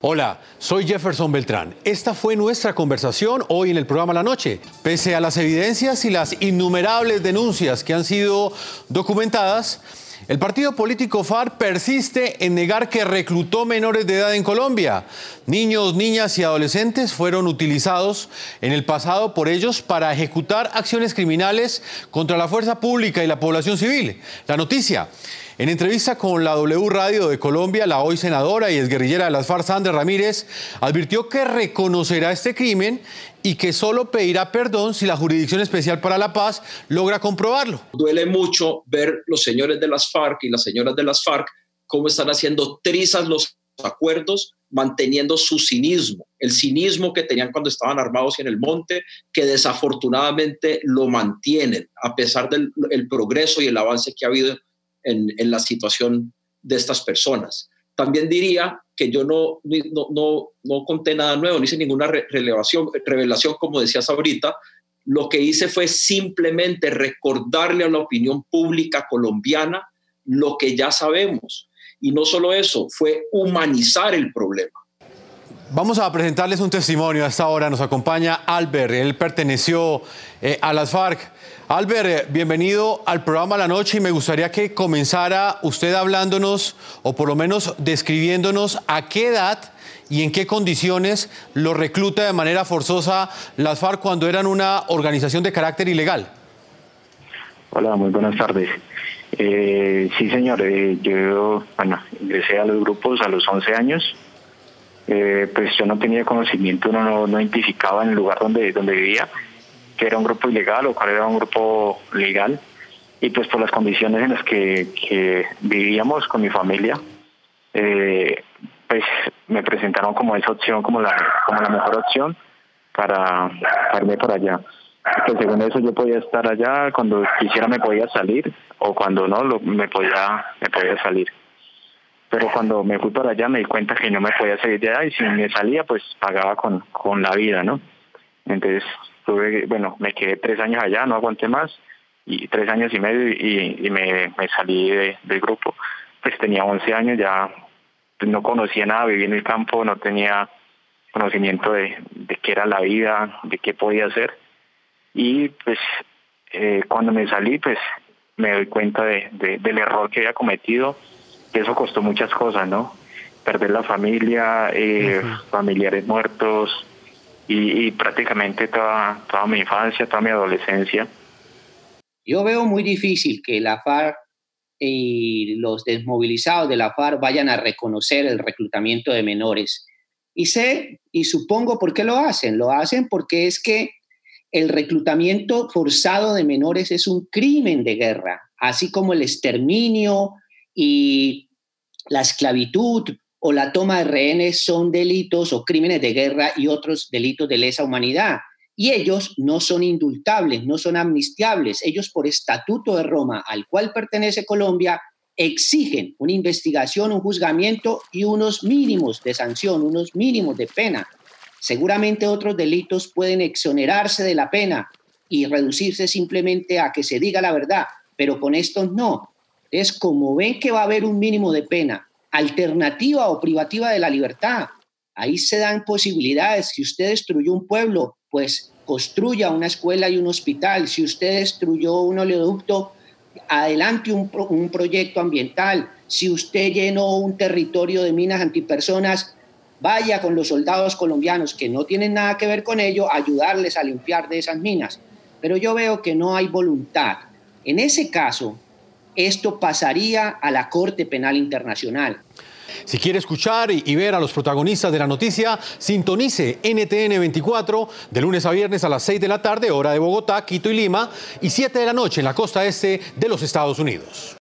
Hola, soy Jefferson Beltrán. Esta fue nuestra conversación hoy en el programa La Noche. Pese a las evidencias y las innumerables denuncias que han sido documentadas, el partido político FARC persiste en negar que reclutó menores de edad en Colombia. Niños, niñas y adolescentes fueron utilizados en el pasado por ellos para ejecutar acciones criminales contra la fuerza pública y la población civil. La noticia. En entrevista con la W Radio de Colombia, la hoy senadora y exguerrillera de las FARC, Sandra Ramírez, advirtió que reconocerá este crimen y que solo pedirá perdón si la Jurisdicción Especial para la Paz logra comprobarlo. Duele mucho ver los señores de las FARC y las señoras de las FARC cómo están haciendo trizas los acuerdos, manteniendo su cinismo, el cinismo que tenían cuando estaban armados en el monte, que desafortunadamente lo mantienen a pesar del el progreso y el avance que ha habido en, la situación de estas personas. También diría que yo no, no, no, conté nada nuevo, no hice ninguna revelación, revelación, como decías ahorita. Lo que hice fue simplemente recordarle a la opinión pública colombiana lo que ya sabemos. Y no solo eso, fue humanizar el problema. Vamos a presentarles un testimonio a esta hora. Nos acompaña Albert. Él perteneció eh, a las FARC. Albert, eh, bienvenido al programa La Noche y me gustaría que comenzara usted hablándonos o por lo menos describiéndonos a qué edad y en qué condiciones lo recluta de manera forzosa las FARC cuando eran una organización de carácter ilegal. Hola, muy buenas tardes. Eh, sí, señor, yo bueno, ingresé a los grupos a los 11 años eh, pues yo no tenía conocimiento, no, no, identificaba en el lugar donde, donde vivía que era un grupo ilegal o cuál era un grupo legal. Y pues por las condiciones en las que, vivíamos con mi familia, eh, pues me presentaron como esa opción, como la, como la mejor opción para, irme por allá. Pues según eso yo podía estar allá, cuando quisiera me podía salir o cuando no lo, me podía me podía salir pero cuando me fui para allá me di cuenta que no me podía salir de allá y si me salía pues pagaba con, con la vida, ¿no? Entonces tuve, bueno, me quedé tres años allá, no aguanté más y tres años y medio y, me, salí del grupo. Pues tenía 11 años, ya no conocía nada, vivía en el campo, no tenía conocimiento de, de qué era la vida, de qué podía hacer. Y pues eh, cuando me salí, pues me doy cuenta de, del error que había cometido eso costó muchas cosas, ¿no? Perder la familia, eh, familiares muertos y, prácticamente toda, toda mi infancia, toda mi adolescencia. Yo veo muy difícil que la FARC y los desmovilizados de la FARC vayan a reconocer el reclutamiento de menores. Y sé y supongo por qué lo hacen. Lo hacen porque es que el reclutamiento forzado de menores es un crimen de guerra, así como el exterminio y la esclavitud o la toma de rehenes son delitos o crímenes de guerra y otros delitos de lesa humanidad. Y ellos no son indultables, no son amnistiables. Ellos por estatuto de Roma, al cual pertenece Colombia, exigen una investigación, un juzgamiento y unos mínimos de sanción, unos mínimos de pena. Seguramente otros delitos pueden exonerarse de la pena y reducirse simplemente a que se diga la verdad, pero con estos no es como ven que va a haber un mínimo de pena, alternativa o privativa de la libertad. Ahí se dan posibilidades. Si usted destruyó un pueblo, pues construya una escuela y un hospital. Si usted destruyó un oleoducto, adelante un, proyecto ambiental. Si usted llenó un territorio de minas antipersonas, vaya con los soldados colombianos que no tienen nada que ver con ello, ayudarles a limpiar de esas minas. Pero yo veo que no hay voluntad. En ese caso, esto pasaría a la Corte Penal Internacional. Si quiere escuchar y ver a los protagonistas de la noticia, sintonice NTN 24 de lunes a viernes a las 6 de la tarde, hora de Bogotá, Quito y Lima, y 7 de la noche en la costa este de los Estados Unidos.